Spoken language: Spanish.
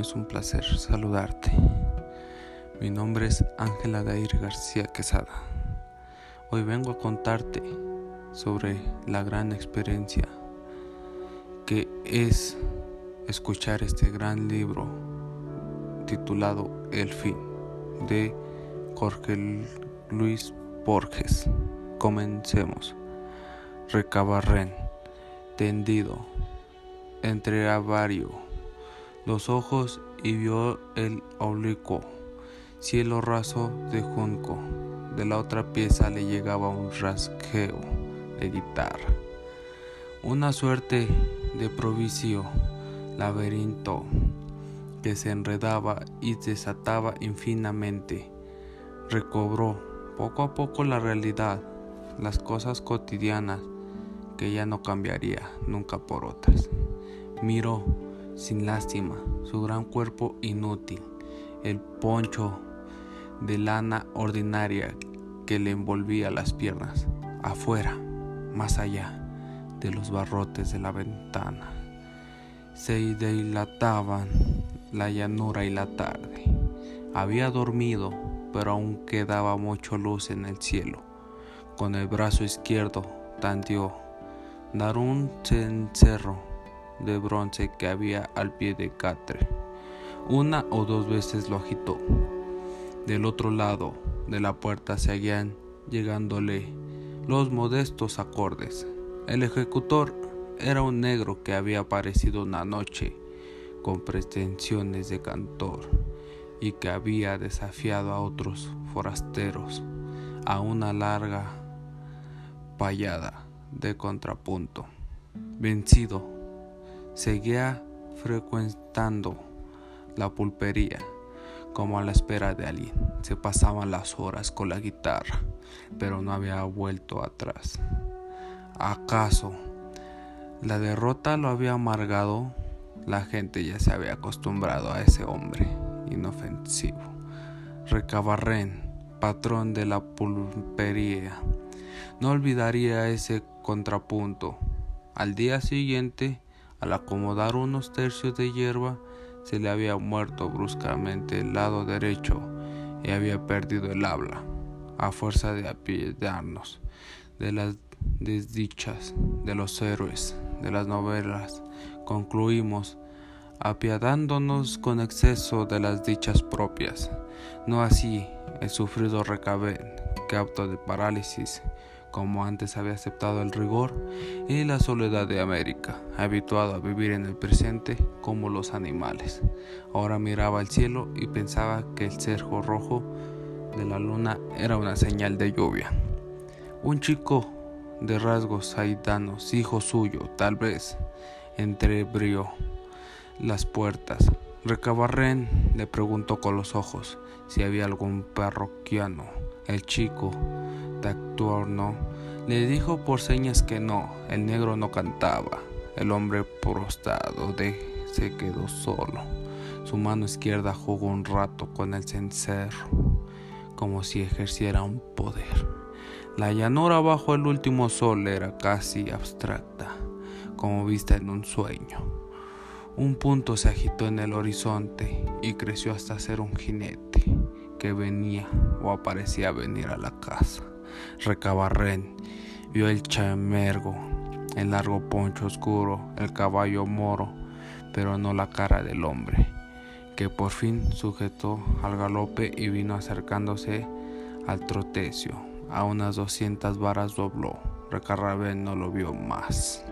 es un placer saludarte. Mi nombre es Ángela Dair García Quesada. Hoy vengo a contarte sobre la gran experiencia que es escuchar este gran libro titulado El fin de Jorge Luis Borges. Comencemos. Recabarren, tendido entre avario los ojos y vio el oblicuo cielo raso de junco. De la otra pieza le llegaba un rasqueo de guitarra. Una suerte de provicio, laberinto que se enredaba y desataba infinamente. Recobró poco a poco la realidad, las cosas cotidianas que ya no cambiaría nunca por otras. Miró sin lástima su gran cuerpo inútil, el poncho de lana ordinaria que le envolvía las piernas, afuera, más allá de los barrotes de la ventana. Se dilataban la llanura y la tarde. Había dormido, pero aún quedaba mucho luz en el cielo. Con el brazo izquierdo tanteó dar un cencerro de bronce que había al pie de Catre. Una o dos veces lo agitó. Del otro lado de la puerta seguían llegándole los modestos acordes. El ejecutor era un negro que había aparecido una noche con pretensiones de cantor y que había desafiado a otros forasteros a una larga payada de contrapunto. Vencido, Seguía frecuentando la pulpería como a la espera de alguien. Se pasaban las horas con la guitarra, pero no había vuelto atrás. ¿Acaso la derrota lo había amargado? La gente ya se había acostumbrado a ese hombre inofensivo. Recabarren, patrón de la pulpería, no olvidaría ese contrapunto. Al día siguiente, al acomodar unos tercios de hierba, se le había muerto bruscamente el lado derecho y había perdido el habla, a fuerza de apiadarnos de las desdichas de los héroes de las novelas. Concluimos apiadándonos con exceso de las dichas propias, no así el sufrido recabén, que de parálisis, como antes había aceptado el rigor y la soledad de América, habituado a vivir en el presente como los animales. Ahora miraba al cielo y pensaba que el cerco rojo de la luna era una señal de lluvia. Un chico de rasgos haitanos, hijo suyo, tal vez, entrebrió las puertas. Recabarren le preguntó con los ojos si había algún parroquiano. El chico no le dijo por señas que no, el negro no cantaba. El hombre prostrado de se quedó solo. Su mano izquierda jugó un rato con el cencerro, como si ejerciera un poder. La llanura bajo el último sol era casi abstracta, como vista en un sueño. Un punto se agitó en el horizonte y creció hasta ser un jinete que venía o aparecía venir a la casa. Recabarren vio el chamergo, el largo poncho oscuro, el caballo moro, pero no la cara del hombre, que por fin sujetó al galope y vino acercándose al trotecio. A unas doscientas varas dobló. Recabarren no lo vio más.